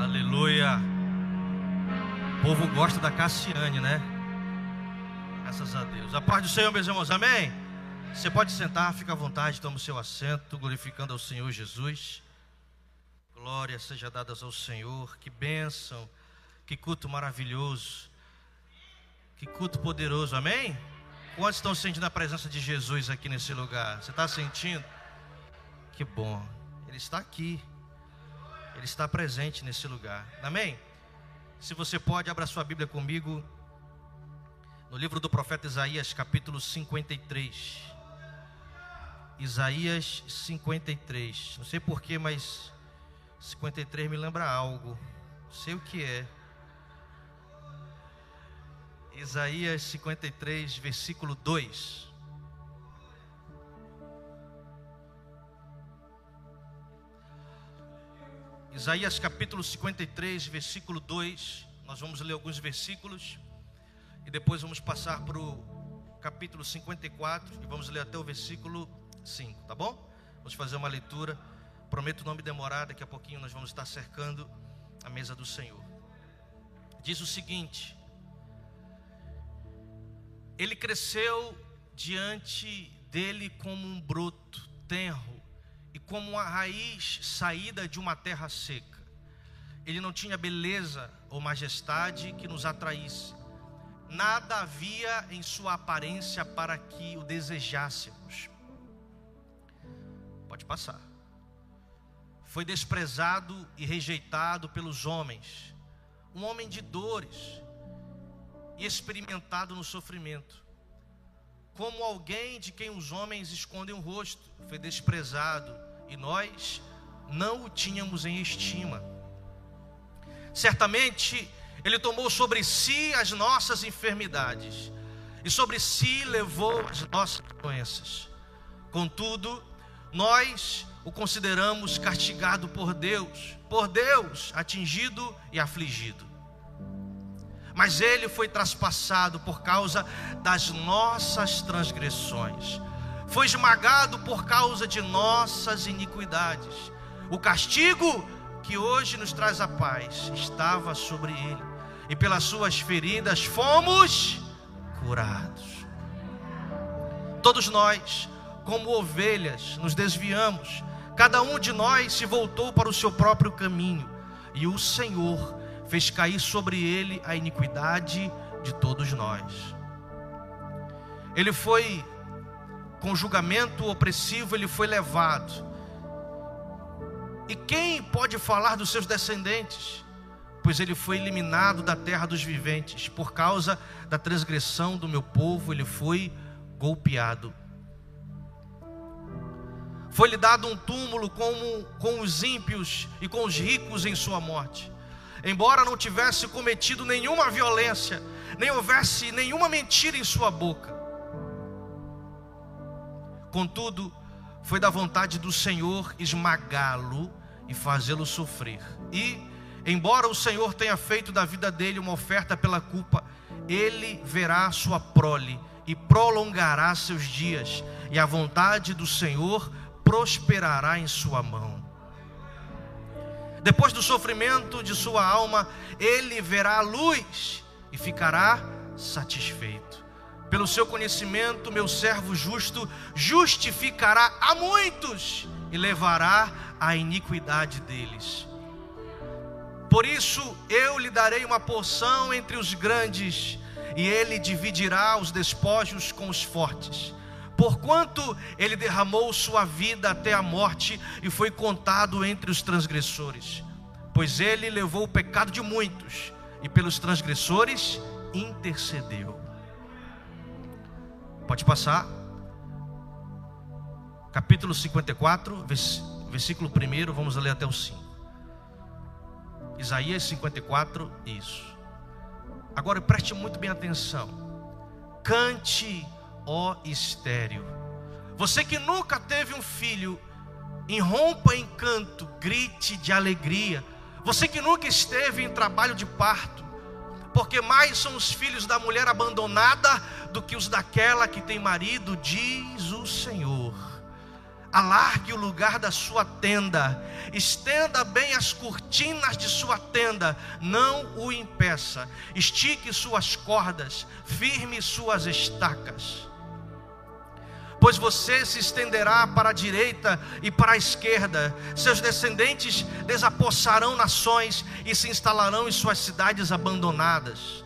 Aleluia. O povo gosta da Cassiane, né? Graças a Deus. A paz do Senhor, meus irmãos. Amém? Você pode sentar, fica à vontade, toma o seu assento, glorificando ao Senhor Jesus. Glória seja dada ao Senhor. Que bênção. Que culto maravilhoso. Que culto poderoso. Amém? Quantos estão sentindo a presença de Jesus aqui nesse lugar? Você está sentindo? Que bom. Ele está aqui. Ele está presente nesse lugar. Amém? Se você pode, abra sua Bíblia comigo. No livro do profeta Isaías, capítulo 53. Isaías 53. Não sei porquê, mas 53 me lembra algo. Não sei o que é. Isaías 53, versículo 2. Isaías capítulo 53, versículo 2. Nós vamos ler alguns versículos e depois vamos passar para o capítulo 54 e vamos ler até o versículo 5, tá bom? Vamos fazer uma leitura. Prometo não me demorar, daqui a pouquinho nós vamos estar cercando a mesa do Senhor. Diz o seguinte: Ele cresceu diante dele como um broto tenro e como uma raiz saída de uma terra seca. Ele não tinha beleza ou majestade que nos atraísse. Nada havia em sua aparência para que o desejássemos. Pode passar. Foi desprezado e rejeitado pelos homens, um homem de dores e experimentado no sofrimento como alguém de quem os homens escondem o rosto, foi desprezado. E nós não o tínhamos em estima. Certamente ele tomou sobre si as nossas enfermidades. E sobre si levou as nossas doenças. Contudo, nós o consideramos castigado por Deus, por Deus atingido e afligido mas ele foi traspassado por causa das nossas transgressões, foi esmagado por causa de nossas iniquidades. O castigo que hoje nos traz a paz estava sobre ele, e pelas suas feridas fomos curados. Todos nós, como ovelhas, nos desviamos, cada um de nós se voltou para o seu próprio caminho, e o Senhor fez cair sobre ele a iniquidade de todos nós. Ele foi, com julgamento opressivo, ele foi levado. E quem pode falar dos seus descendentes? Pois ele foi eliminado da terra dos viventes, por causa da transgressão do meu povo, ele foi golpeado. Foi-lhe dado um túmulo como com os ímpios e com os ricos em sua morte embora não tivesse cometido nenhuma violência, nem houvesse nenhuma mentira em sua boca. Contudo, foi da vontade do Senhor esmagá-lo e fazê-lo sofrer. E, embora o Senhor tenha feito da vida dele uma oferta pela culpa, ele verá sua prole e prolongará seus dias, e a vontade do Senhor prosperará em sua mão. Depois do sofrimento de sua alma, ele verá a luz e ficará satisfeito. Pelo seu conhecimento, meu servo justo justificará a muitos e levará a iniquidade deles. Por isso eu lhe darei uma porção entre os grandes, e ele dividirá os despojos com os fortes porquanto ele derramou sua vida até a morte e foi contado entre os transgressores. Pois ele levou o pecado de muitos e pelos transgressores intercedeu. Pode passar. Capítulo 54, versículo 1, vamos ler até o 5. Isaías 54, isso. Agora preste muito bem atenção. Cante ó estéreo. Você que nunca teve um filho, irrompa em canto, grite de alegria. Você que nunca esteve em trabalho de parto, porque mais são os filhos da mulher abandonada do que os daquela que tem marido, diz o Senhor. alargue o lugar da sua tenda, estenda bem as cortinas de sua tenda, não o impeça, estique suas cordas, firme suas estacas. Pois você se estenderá para a direita e para a esquerda, seus descendentes desapossarão nações e se instalarão em suas cidades abandonadas.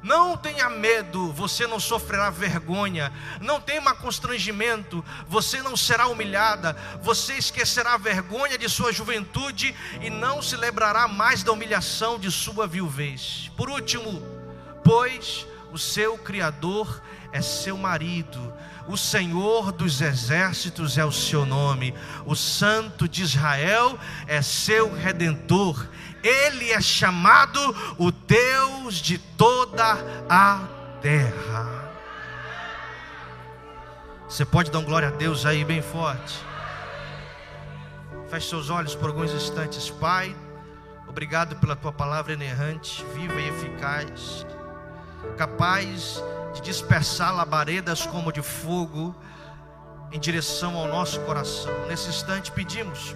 Não tenha medo, você não sofrerá vergonha. Não tema constrangimento, você não será humilhada. Você esquecerá a vergonha de sua juventude e não se lembrará mais da humilhação de sua viuvez. Por último, pois o seu Criador é seu marido. O Senhor dos exércitos é o seu nome, o Santo de Israel é seu redentor. Ele é chamado o Deus de toda a terra. Você pode dar um glória a Deus aí bem forte. Feche seus olhos por alguns instantes, Pai. Obrigado pela tua palavra inerrante, viva e eficaz, capaz de dispersar labaredas como de fogo em direção ao nosso coração. Nesse instante pedimos,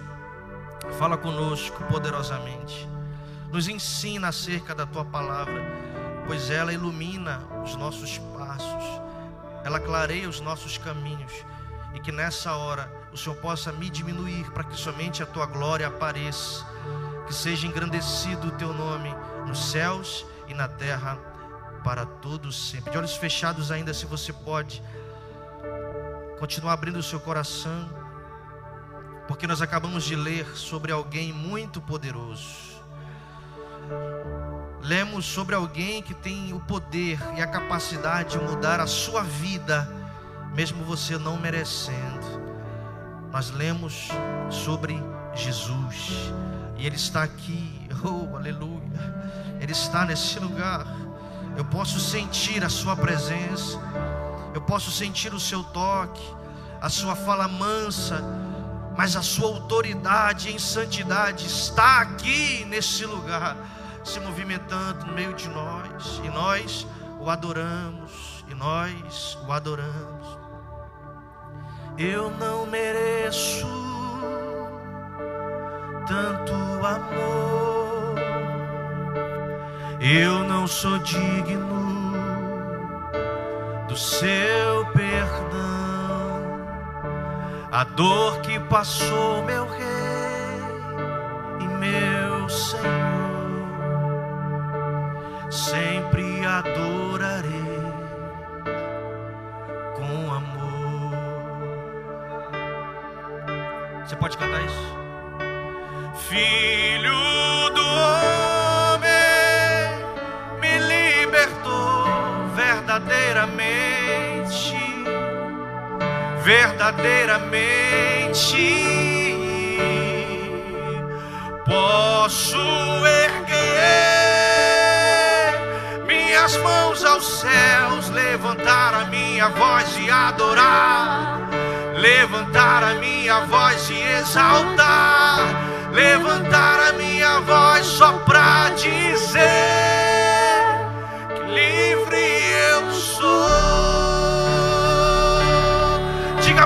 fala conosco poderosamente nos ensina acerca da tua palavra, pois ela ilumina os nossos passos, ela clareia os nossos caminhos, e que nessa hora o Senhor possa me diminuir para que somente a tua glória apareça, que seja engrandecido o teu nome nos céus e na terra para todos sempre. De olhos fechados ainda, se você pode continuar abrindo o seu coração, porque nós acabamos de ler sobre alguém muito poderoso lemos sobre alguém que tem o poder e a capacidade de mudar a sua vida, mesmo você não merecendo. Nós lemos sobre Jesus, e Ele está aqui, oh aleluia, Ele está nesse lugar. Eu posso sentir a Sua presença, eu posso sentir o Seu toque, a Sua fala mansa, mas a Sua autoridade em santidade está aqui nesse lugar se movimentando no meio de nós, e nós o adoramos, e nós o adoramos. Eu não mereço tanto amor, eu não sou digno do seu perdão. A dor que passou, meu rei e meu Senhor sempre adorarei com amor. Você pode cantar isso? Filho verdadeiramente, verdadeiramente. Posso aos céus, levantar a minha voz e adorar, levantar a minha voz e exaltar, levantar a minha voz só para dizer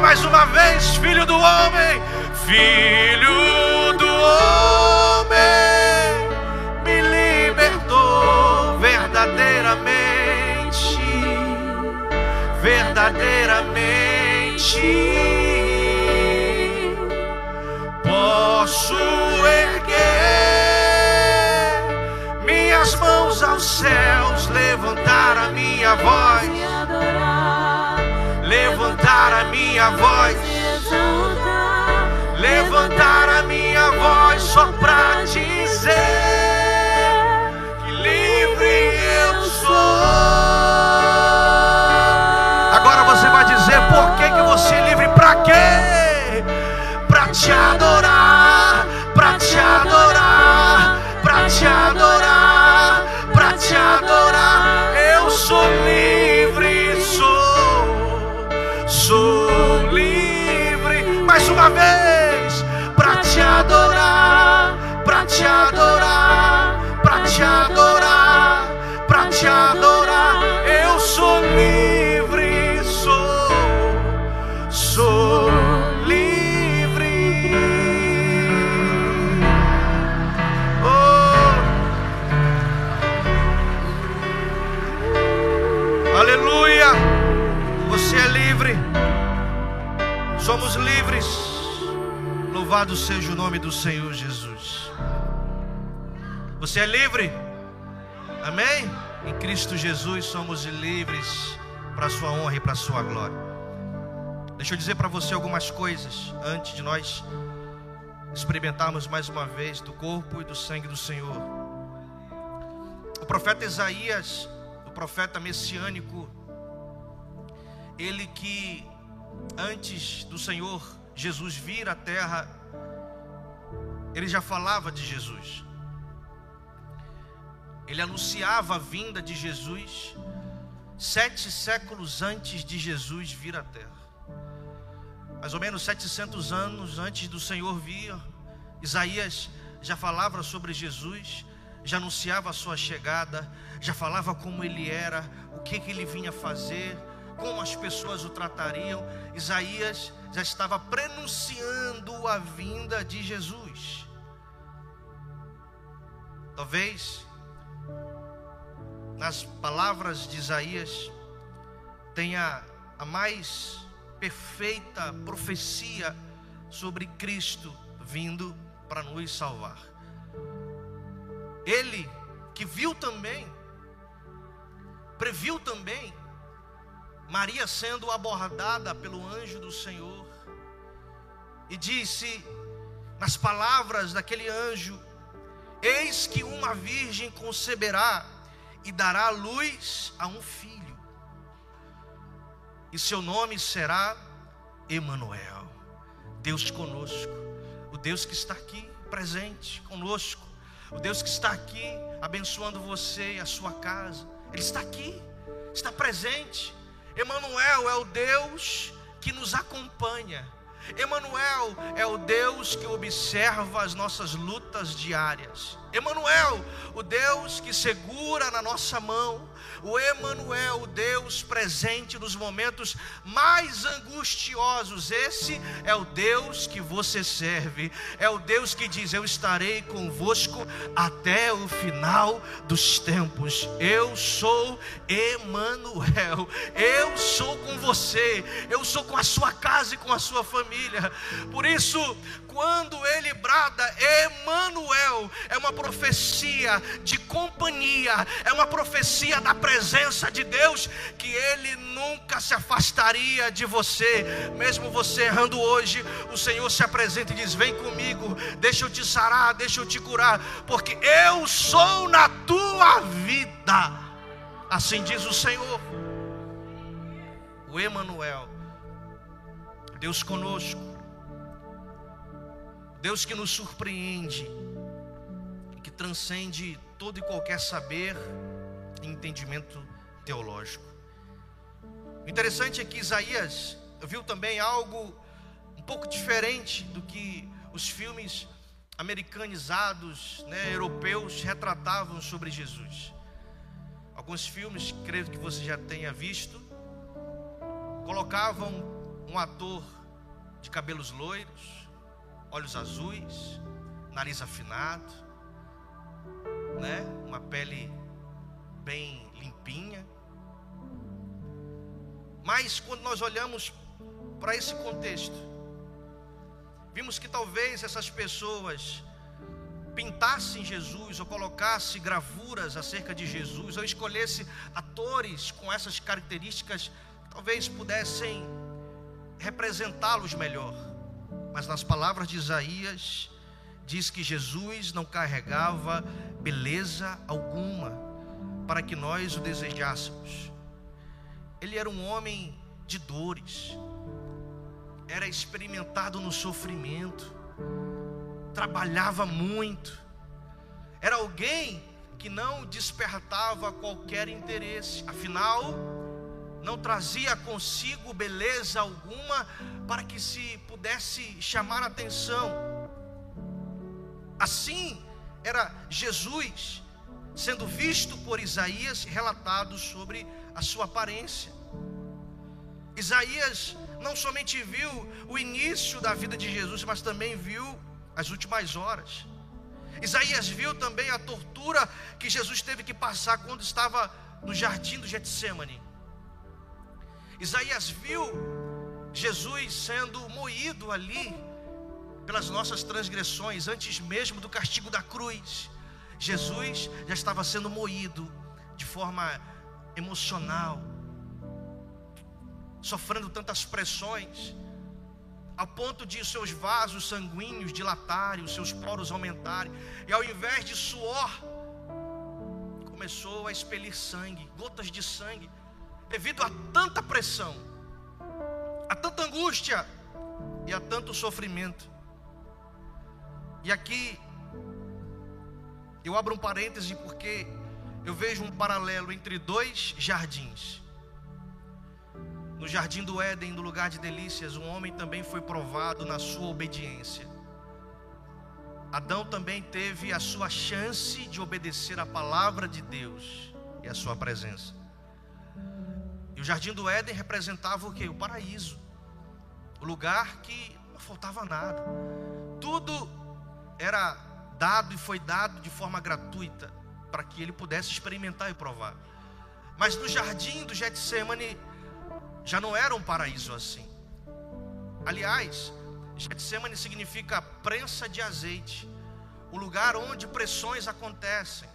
mais uma vez, filho do homem, filho do homem, me libertou verdadeiramente verdadeiramente só para dizer que livre eu sou dizer por que, que você é livre para quê? Para te adorar, te adorar, para te adorar, para te adorar. Eu sou livre, sou, sou livre. Oh. Aleluia! Você é livre. Somos livres. Louvado seja o nome do Senhor Jesus. Você é livre? Amém? Em Cristo Jesus somos livres para a sua honra e para a sua glória. Deixa eu dizer para você algumas coisas antes de nós experimentarmos mais uma vez do corpo e do sangue do Senhor. O profeta Isaías, o profeta messiânico, ele que antes do Senhor Jesus vir à terra, ele já falava de Jesus. Ele anunciava a vinda de Jesus sete séculos antes de Jesus vir à terra mais ou menos 700 anos antes do Senhor vir, Isaías já falava sobre Jesus, já anunciava a sua chegada, já falava como ele era, o que, que ele vinha fazer, como as pessoas o tratariam. Isaías já estava prenunciando a vinda de Jesus. Talvez nas palavras de Isaías tenha a mais perfeita profecia sobre Cristo vindo para nos salvar. Ele que viu também, previu também, Maria sendo abordada pelo anjo do Senhor, e disse, nas palavras daquele anjo: Eis que uma virgem conceberá e dará luz a um filho e seu nome será Emanuel, Deus conosco, o Deus que está aqui presente conosco, o Deus que está aqui abençoando você e a sua casa. Ele está aqui, está presente. Emanuel é o Deus que nos acompanha. Emanuel é o Deus que observa as nossas lutas diárias. Emanuel, o Deus que segura na nossa mão, o Emanuel, o Deus presente nos momentos mais angustiosos. Esse é o Deus que você serve. É o Deus que diz: "Eu estarei convosco até o final dos tempos. Eu sou Emanuel. Eu sou com você. Eu sou com a sua casa e com a sua família. Por isso, quando ele brada Emanuel, é uma profecia de companhia, é uma profecia da presença de Deus que ele nunca se afastaria de você, mesmo você errando hoje, o Senhor se apresenta e diz: "Vem comigo, deixa eu te sarar, deixa eu te curar, porque eu sou na tua vida". Assim diz o Senhor. O Emanuel, Deus conosco Deus que nos surpreende, que transcende todo e qualquer saber entendimento teológico. O interessante é que Isaías viu também algo um pouco diferente do que os filmes americanizados, né, europeus, retratavam sobre Jesus. Alguns filmes, creio que você já tenha visto, colocavam um ator de cabelos loiros, olhos azuis, nariz afinado, né? Uma pele bem limpinha. Mas quando nós olhamos para esse contexto, vimos que talvez essas pessoas pintassem Jesus ou colocassem gravuras acerca de Jesus ou escolhesse atores com essas características, talvez pudessem representá-los melhor. Mas nas palavras de Isaías, diz que Jesus não carregava beleza alguma para que nós o desejássemos. Ele era um homem de dores, era experimentado no sofrimento, trabalhava muito, era alguém que não despertava qualquer interesse, afinal, não trazia consigo beleza alguma para que se pudesse chamar atenção. Assim era Jesus sendo visto por Isaías, relatado sobre a sua aparência. Isaías não somente viu o início da vida de Jesus, mas também viu as últimas horas. Isaías viu também a tortura que Jesus teve que passar quando estava no jardim do Getsemane. Isaías viu Jesus sendo moído ali pelas nossas transgressões, antes mesmo do castigo da cruz. Jesus já estava sendo moído de forma emocional, sofrendo tantas pressões, a ponto de seus vasos sanguíneos dilatarem, os seus poros aumentarem, e ao invés de suor, começou a expelir sangue, gotas de sangue, devido a tanta pressão, a tanta angústia e a tanto sofrimento. E aqui eu abro um parêntese porque eu vejo um paralelo entre dois jardins. No jardim do Éden, no lugar de delícias, um homem também foi provado na sua obediência. Adão também teve a sua chance de obedecer a palavra de Deus e a sua presença. E o jardim do Éden representava o que? O paraíso. O lugar que não faltava nada. Tudo era dado e foi dado de forma gratuita para que ele pudesse experimentar e provar. Mas no jardim do Getsemane já não era um paraíso assim. Aliás, Getsemane significa prensa de azeite, o lugar onde pressões acontecem.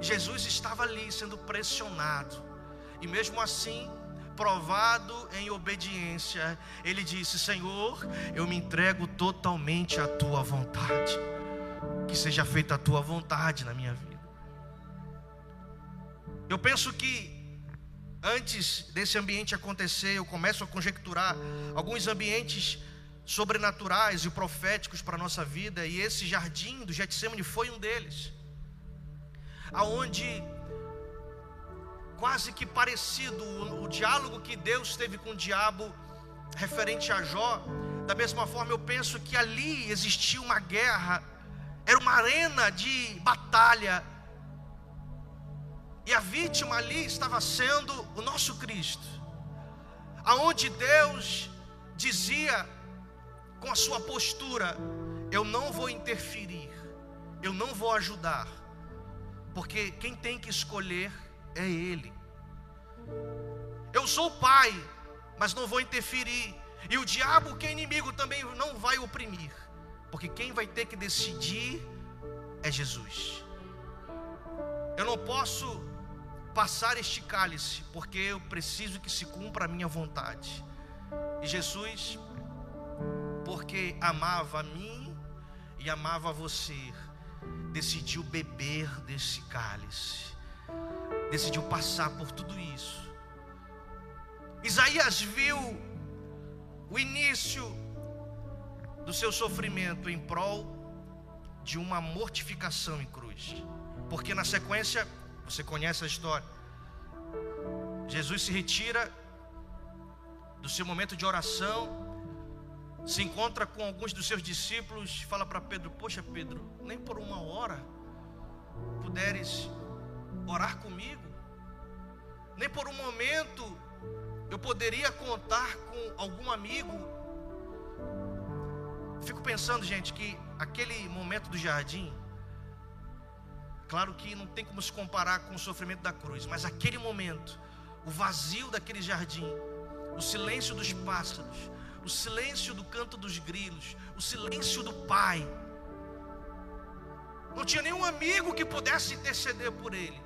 Jesus estava ali sendo pressionado, e mesmo assim, provado em obediência, ele disse: Senhor, eu me entrego totalmente à tua vontade, que seja feita a tua vontade na minha vida. Eu penso que antes desse ambiente acontecer, eu começo a conjecturar alguns ambientes sobrenaturais e proféticos para a nossa vida, e esse jardim do Getsemane foi um deles, aonde quase que parecido o, o diálogo que Deus teve com o diabo referente a Jó, da mesma forma eu penso que ali existia uma guerra, era uma arena de batalha e a vítima ali estava sendo o nosso Cristo. Aonde Deus dizia com a sua postura: Eu não vou interferir, eu não vou ajudar, porque quem tem que escolher é Ele. Eu sou o Pai, mas não vou interferir, e o diabo, que é inimigo, também não vai oprimir, porque quem vai ter que decidir é Jesus. Eu não posso passar este cálice, porque eu preciso que se cumpra a minha vontade. E Jesus, porque amava a mim e amava a você, decidiu beber desse cálice, decidiu passar por tudo isso. Isaías viu o início do seu sofrimento em prol de uma mortificação em cruz, porque na sequência você conhece a história. Jesus se retira do seu momento de oração, se encontra com alguns dos seus discípulos, fala para Pedro: Poxa, Pedro, nem por uma hora puderes orar comigo, nem por um momento eu poderia contar com algum amigo. Fico pensando, gente, que aquele momento do jardim Claro que não tem como se comparar com o sofrimento da cruz, mas aquele momento, o vazio daquele jardim, o silêncio dos pássaros, o silêncio do canto dos grilos, o silêncio do Pai. Não tinha nenhum amigo que pudesse interceder por ele.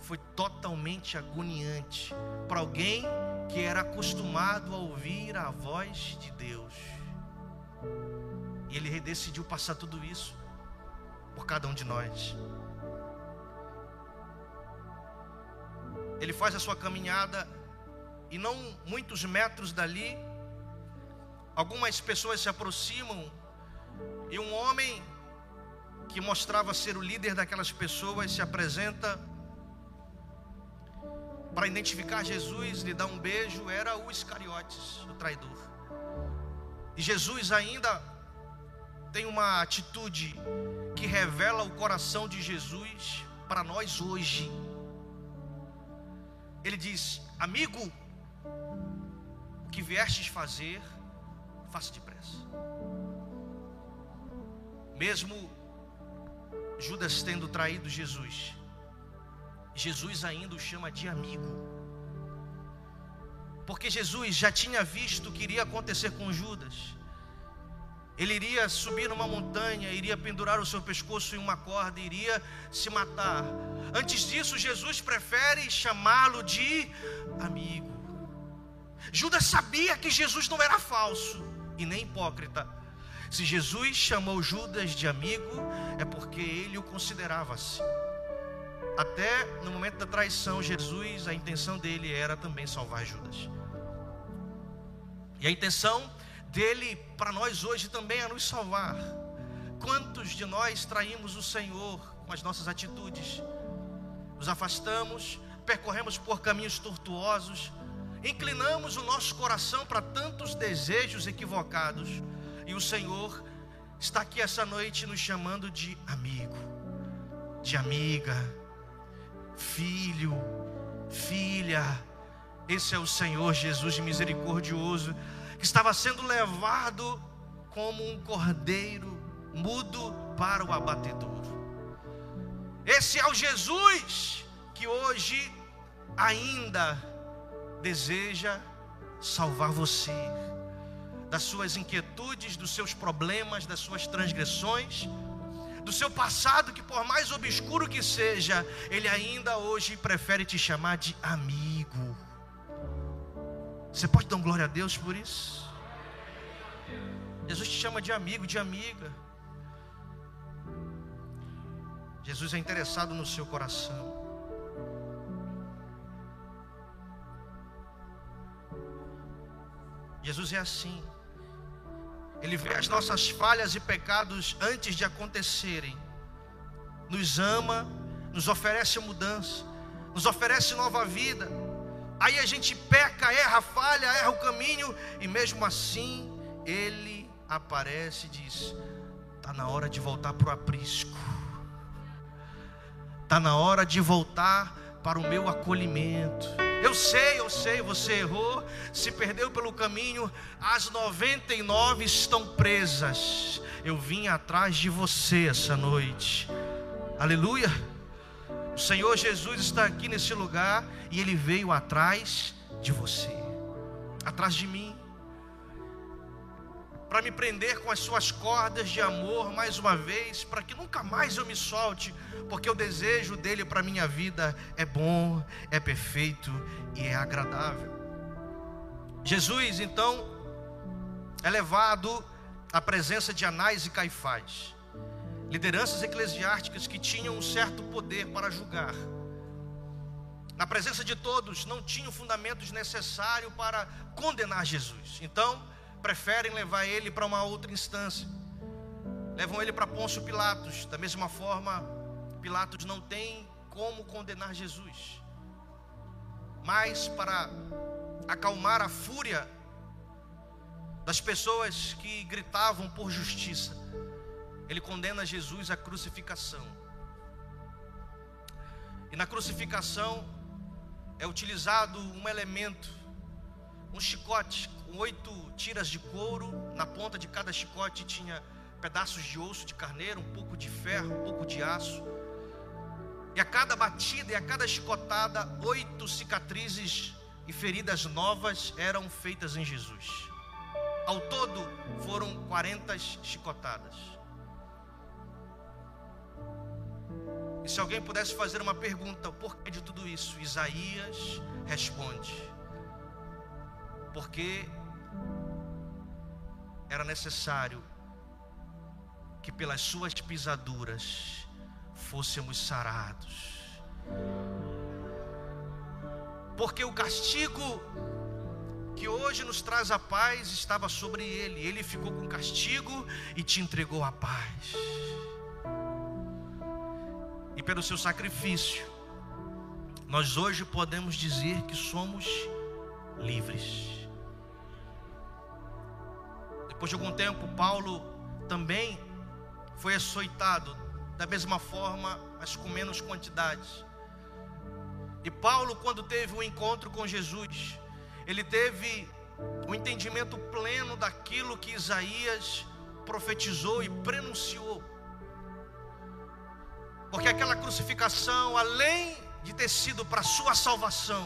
Foi totalmente agoniante para alguém que era acostumado a ouvir a voz de Deus. E ele decidiu passar tudo isso por cada um de nós. Ele faz a sua caminhada e não muitos metros dali, algumas pessoas se aproximam e um homem que mostrava ser o líder daquelas pessoas se apresenta para identificar Jesus, lhe dar um beijo, era o Iscariotes, o traidor. E Jesus ainda tem uma atitude que revela o coração de Jesus para nós hoje. Ele diz: Amigo, o que viestes fazer, faça depressa. Mesmo Judas tendo traído Jesus, Jesus ainda o chama de amigo. porque Jesus já tinha visto o que iria acontecer com Judas. Ele iria subir numa montanha, iria pendurar o seu pescoço em uma corda, iria se matar. Antes disso, Jesus prefere chamá-lo de amigo. Judas sabia que Jesus não era falso e nem hipócrita. Se Jesus chamou Judas de amigo, é porque ele o considerava assim. Até no momento da traição, Jesus, a intenção dele era também salvar Judas. E a intenção dele para nós hoje também é nos salvar. Quantos de nós traímos o Senhor com as nossas atitudes? Nos afastamos, percorremos por caminhos tortuosos, inclinamos o nosso coração para tantos desejos equivocados, e o Senhor está aqui essa noite nos chamando de amigo, de amiga, filho, filha. Esse é o Senhor Jesus misericordioso, que estava sendo levado como um cordeiro mudo para o abatedouro. Esse é o Jesus que hoje ainda deseja salvar você das suas inquietudes, dos seus problemas, das suas transgressões do seu passado, que por mais obscuro que seja, Ele ainda hoje prefere te chamar de amigo. Você pode dar glória a Deus por isso? Jesus te chama de amigo, de amiga. Jesus é interessado no seu coração. Jesus é assim. Ele vê as nossas falhas e pecados antes de acontecerem. Nos ama, nos oferece mudança, nos oferece nova vida. Aí a gente peca, erra, falha, erra o caminho e mesmo assim ele aparece e diz: "Tá na hora de voltar para o aprisco. Tá na hora de voltar para o meu acolhimento." Eu sei, eu sei, você errou, se perdeu pelo caminho, as 99 estão presas. Eu vim atrás de você essa noite. Aleluia. O Senhor Jesus está aqui nesse lugar e ele veio atrás de você, atrás de mim para me prender com as suas cordas de amor mais uma vez, para que nunca mais eu me solte, porque o desejo dele para minha vida é bom, é perfeito e é agradável. Jesus, então, é levado à presença de Anás e Caifás, lideranças eclesiásticas que tinham um certo poder para julgar. Na presença de todos, não tinham fundamentos necessários para condenar Jesus. Então, preferem levar ele para uma outra instância. Levam ele para Pôncio Pilatos. Da mesma forma, Pilatos não tem como condenar Jesus. Mas para acalmar a fúria das pessoas que gritavam por justiça, ele condena Jesus à crucificação. E na crucificação é utilizado um elemento, um chicote com oito tiras de couro, na ponta de cada chicote tinha pedaços de osso de carneiro, um pouco de ferro, um pouco de aço. E a cada batida e a cada chicotada, oito cicatrizes e feridas novas eram feitas em Jesus. Ao todo foram 40 chicotadas. E se alguém pudesse fazer uma pergunta, o porquê de tudo isso? Isaías responde: Porque era necessário que pelas suas pisaduras fôssemos sarados. Porque o castigo que hoje nos traz a paz estava sobre ele. Ele ficou com castigo e te entregou a paz. E pelo seu sacrifício, nós hoje podemos dizer que somos livres. Depois de algum tempo, Paulo também foi açoitado, da mesma forma, mas com menos quantidades. E Paulo, quando teve o um encontro com Jesus, ele teve o um entendimento pleno daquilo que Isaías profetizou e prenunciou. Porque aquela crucificação, além de ter sido para sua salvação,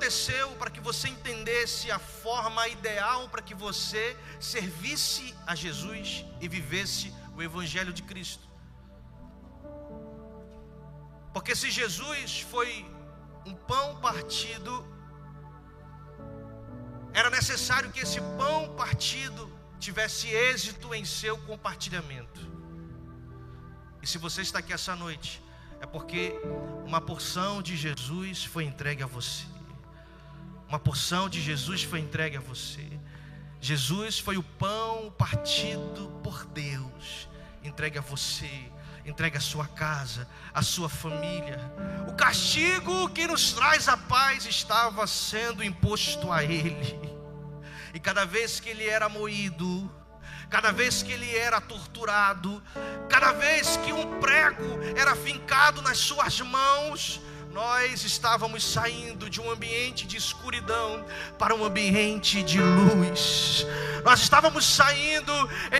aconteceu para que você entendesse a forma ideal para que você servisse a Jesus e vivesse o Evangelho de Cristo. Porque se Jesus foi um pão partido, era necessário que esse pão partido tivesse êxito em seu compartilhamento. E se você está aqui essa noite, é porque uma porção de Jesus foi entregue a você. Uma porção de Jesus foi entregue a você. Jesus foi o pão partido por Deus, entregue a você, entregue a sua casa, a sua família. O castigo que nos traz a paz estava sendo imposto a Ele. E cada vez que ele era moído, cada vez que ele era torturado, cada vez que um prego era fincado nas suas mãos, nós estávamos saindo de um ambiente de escuridão para um ambiente de luz. Nós estávamos saindo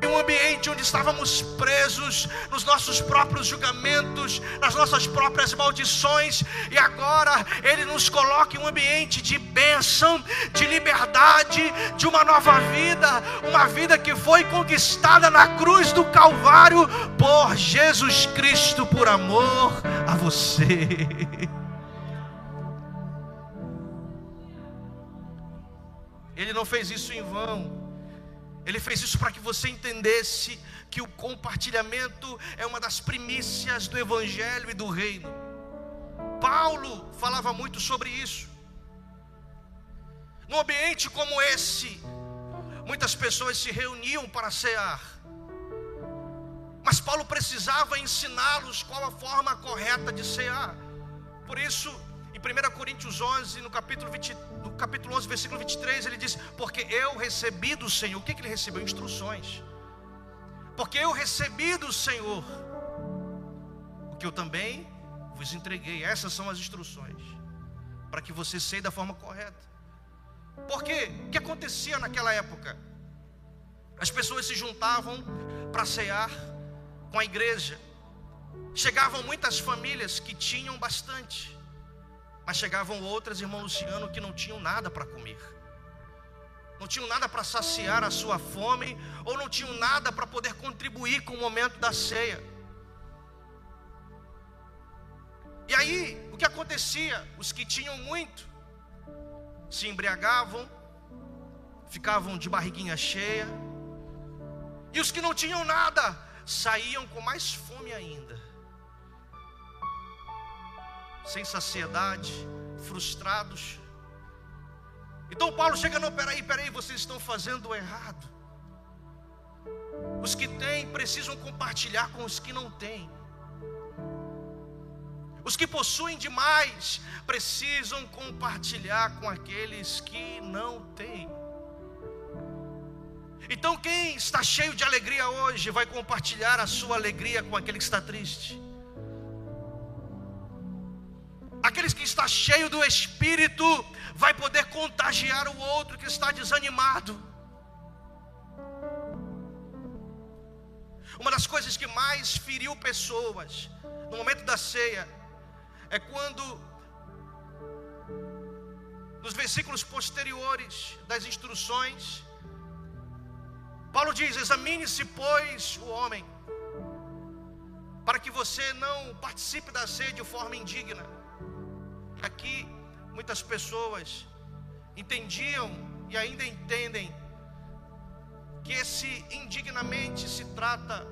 em um ambiente onde estávamos presos nos nossos próprios julgamentos, nas nossas próprias maldições, e agora Ele nos coloca em um ambiente de bênção, de liberdade, de uma nova vida, uma vida que foi conquistada na cruz do Calvário por Jesus Cristo, por amor a você. Ele não fez isso em vão. Ele fez isso para que você entendesse que o compartilhamento é uma das primícias do Evangelho e do Reino. Paulo falava muito sobre isso. Num ambiente como esse, muitas pessoas se reuniam para cear. Mas Paulo precisava ensiná-los qual a forma correta de cear. Por isso, em 1 Coríntios 11, no capítulo, 20, no capítulo 11, versículo 23, ele diz: Porque eu recebi do Senhor. O que, que ele recebeu? Instruções. Porque eu recebi do Senhor o que eu também vos entreguei. Essas são as instruções. Para que você seja da forma correta. Porque o que acontecia naquela época? As pessoas se juntavam para cear com a igreja. Chegavam muitas famílias que tinham bastante. Mas chegavam outras, irmão Luciano, que não tinham nada para comer. Não tinham nada para saciar a sua fome, ou não tinham nada para poder contribuir com o momento da ceia. E aí, o que acontecia? Os que tinham muito se embriagavam, ficavam de barriguinha cheia, e os que não tinham nada saíam com mais fome ainda sem saciedade, frustrados. Então Paulo chega, não, peraí, peraí, vocês estão fazendo errado. Os que têm precisam compartilhar com os que não têm. Os que possuem demais precisam compartilhar com aqueles que não têm. Então, quem está cheio de alegria hoje vai compartilhar a sua alegria com aquele que está triste. Aqueles que está cheio do Espírito vai poder contagiar o outro que está desanimado. Uma das coisas que mais feriu pessoas no momento da ceia é quando nos versículos posteriores das instruções Paulo diz: examine-se, pois, o homem, para que você não participe da ceia de forma indigna. Aqui, muitas pessoas entendiam e ainda entendem que esse indignamente se trata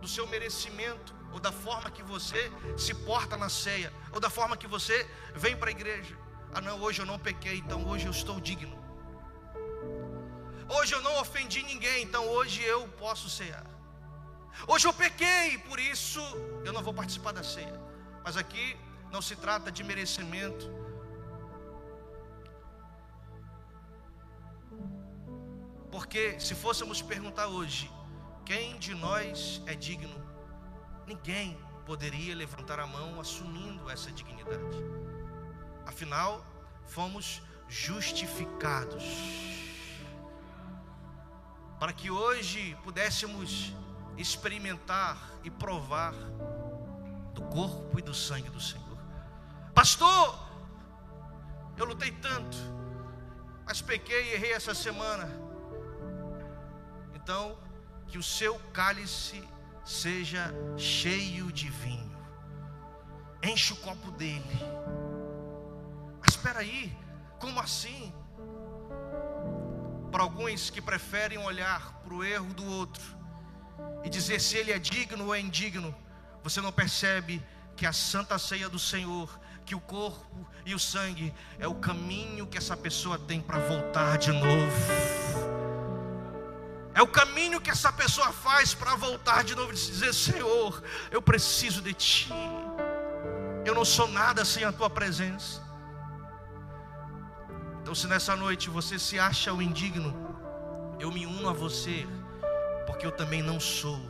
do seu merecimento, ou da forma que você se porta na ceia, ou da forma que você vem para a igreja. Ah, não, hoje eu não pequei, então hoje eu estou digno. Hoje eu não ofendi ninguém, então hoje eu posso cear. Hoje eu pequei, por isso eu não vou participar da ceia. Mas aqui não se trata de merecimento. Porque se fôssemos perguntar hoje, quem de nós é digno? Ninguém poderia levantar a mão assumindo essa dignidade. Afinal, fomos justificados. Para que hoje pudéssemos experimentar e provar do corpo e do sangue do Senhor. Pastor, eu lutei tanto, mas pequei e errei essa semana. Então, que o seu cálice seja cheio de vinho. Enche o copo dele. Mas espera aí, como assim? Para alguns que preferem olhar para o erro do outro e dizer se ele é digno ou é indigno, você não percebe que a santa ceia do Senhor, que o corpo e o sangue é o caminho que essa pessoa tem para voltar de novo. É o caminho que essa pessoa faz para voltar de novo e dizer: Senhor, eu preciso de Ti. Eu não sou nada sem a Tua presença. Então, se nessa noite você se acha o indigno, eu me uno a você, porque eu também não sou.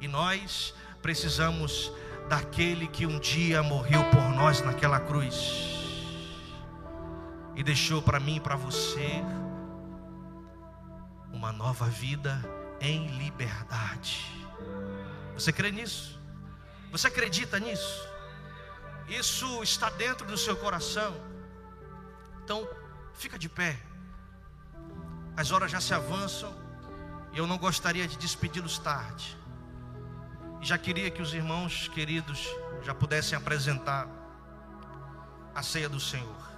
E nós precisamos daquele que um dia morreu por nós naquela cruz e deixou para mim e para você uma nova vida em liberdade. Você crê nisso? Você acredita nisso? Isso está dentro do seu coração. Então, fica de pé. As horas já se avançam e eu não gostaria de despedi-los tarde. E já queria que os irmãos queridos já pudessem apresentar a ceia do Senhor.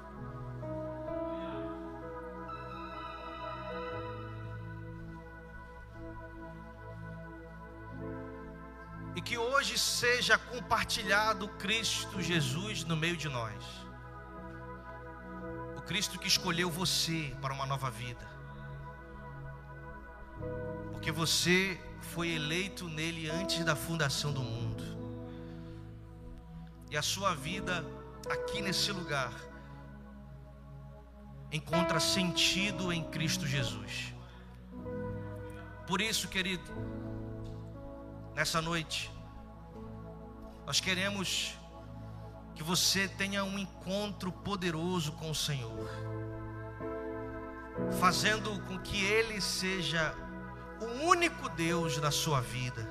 e que hoje seja compartilhado Cristo Jesus no meio de nós. O Cristo que escolheu você para uma nova vida. Porque você foi eleito nele antes da fundação do mundo. E a sua vida aqui nesse lugar encontra sentido em Cristo Jesus. Por isso, querido, nessa noite, nós queremos que você tenha um encontro poderoso com o Senhor, fazendo com que Ele seja o único Deus na sua vida,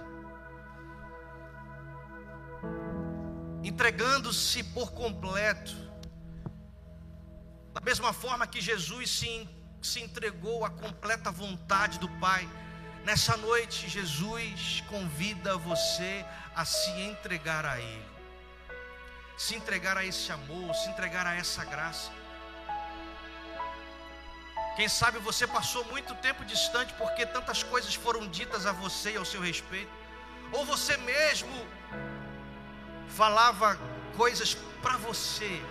entregando-se por completo, da mesma forma que Jesus se, se entregou à completa vontade do Pai Nessa noite, Jesus convida você a se entregar a Ele, se entregar a esse amor, se entregar a essa graça. Quem sabe você passou muito tempo distante porque tantas coisas foram ditas a você e ao seu respeito, ou você mesmo falava coisas para você,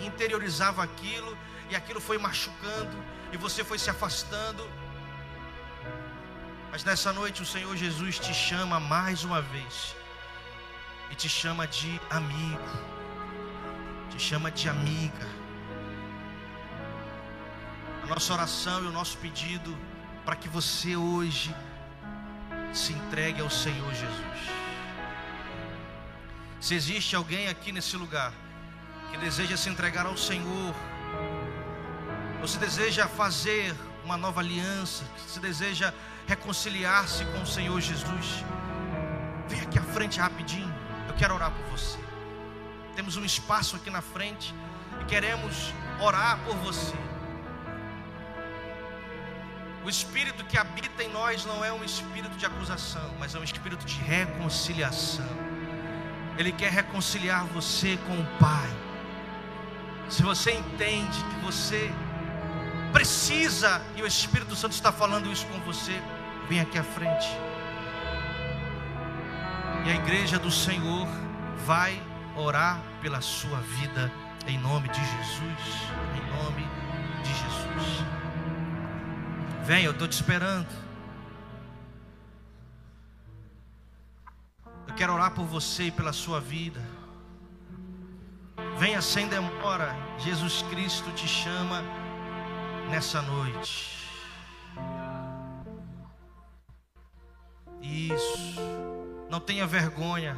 interiorizava aquilo e aquilo foi machucando e você foi se afastando mas nessa noite o Senhor Jesus te chama mais uma vez. E te chama de amigo. Te chama de amiga. Nossa oração e o nosso pedido para que você hoje se entregue ao Senhor Jesus. Se existe alguém aqui nesse lugar que deseja se entregar ao Senhor, ou se deseja fazer uma nova aliança, se deseja reconciliar-se com o Senhor Jesus, vem aqui à frente rapidinho. Eu quero orar por você. Temos um espaço aqui na frente e queremos orar por você. O espírito que habita em nós não é um espírito de acusação, mas é um espírito de reconciliação. Ele quer reconciliar você com o Pai. Se você entende que você precisa, e o Espírito Santo está falando isso com você, vem aqui à frente. E a igreja do Senhor vai orar pela sua vida, em nome de Jesus. Em nome de Jesus. Vem, eu estou te esperando. Eu quero orar por você e pela sua vida. Venha sem demora, Jesus Cristo te chama nessa noite. Isso. Não tenha vergonha